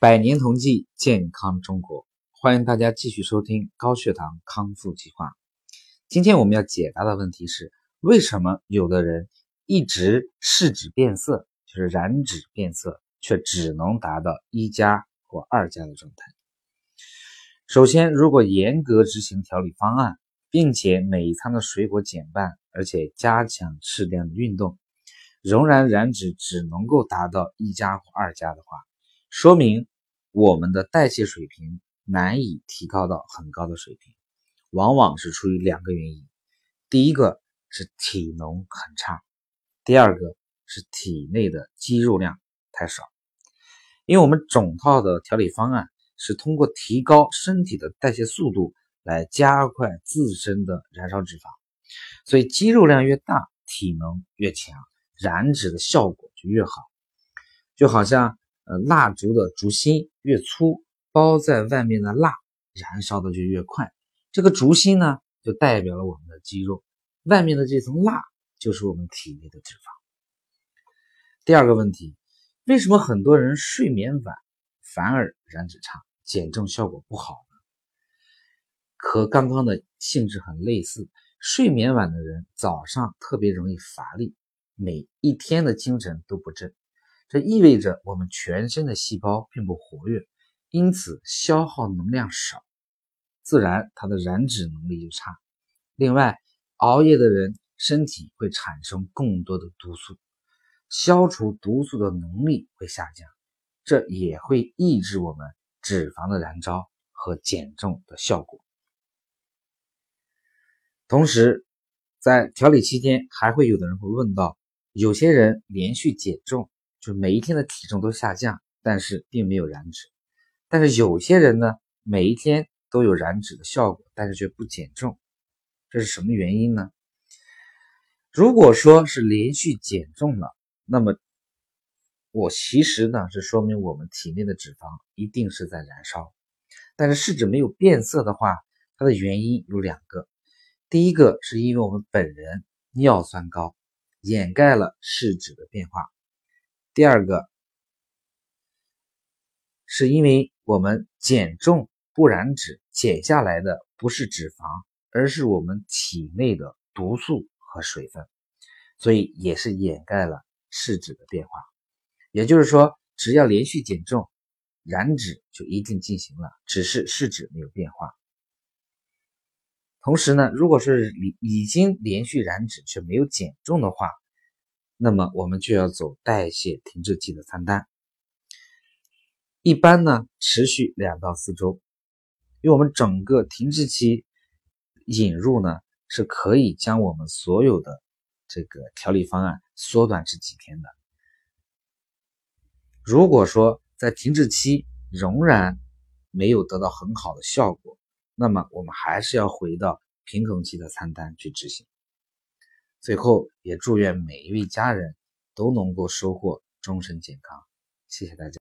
百年同济，健康中国，欢迎大家继续收听高血糖康复计划。今天我们要解答的问题是：为什么有的人一直试纸变色，就是燃脂变色，却只能达到一加或二加的状态？首先，如果严格执行调理方案，并且每一餐的水果减半，而且加强适量的运动，仍然燃脂只能够达到一加或二加的话，说明。我们的代谢水平难以提高到很高的水平，往往是出于两个原因：第一个是体能很差，第二个是体内的肌肉量太少。因为我们整套的调理方案是通过提高身体的代谢速度来加快自身的燃烧脂肪，所以肌肉量越大，体能越强，燃脂的效果就越好，就好像。呃，蜡烛的烛芯越粗，包在外面的蜡燃烧的就越快。这个烛芯呢，就代表了我们的肌肉，外面的这层蜡就是我们体内的脂肪。第二个问题，为什么很多人睡眠晚，反而燃脂差，减重效果不好呢？和刚刚的性质很类似，睡眠晚的人早上特别容易乏力，每一天的精神都不振。这意味着我们全身的细胞并不活跃，因此消耗能量少，自然它的燃脂能力就差。另外，熬夜的人身体会产生更多的毒素，消除毒素的能力会下降，这也会抑制我们脂肪的燃烧和减重的效果。同时，在调理期间，还会有的人会问到，有些人连续减重。就每一天的体重都下降，但是并没有燃脂。但是有些人呢，每一天都有燃脂的效果，但是却不减重，这是什么原因呢？如果说是连续减重了，那么我其实呢是说明我们体内的脂肪一定是在燃烧。但是试纸没有变色的话，它的原因有两个。第一个是因为我们本人尿酸高，掩盖了试纸的变化。第二个，是因为我们减重不燃脂，减下来的不是脂肪，而是我们体内的毒素和水分，所以也是掩盖了试脂的变化。也就是说，只要连续减重，燃脂就一定进行了，只是试脂没有变化。同时呢，如果是已已经连续燃脂却没有减重的话，那么我们就要走代谢停滞期的餐单，一般呢持续两到四周，因为我们整个停滞期引入呢是可以将我们所有的这个调理方案缩短至几天的。如果说在停滞期仍然没有得到很好的效果，那么我们还是要回到平衡期的餐单去执行。最后，也祝愿每一位家人都能够收获终身健康。谢谢大家。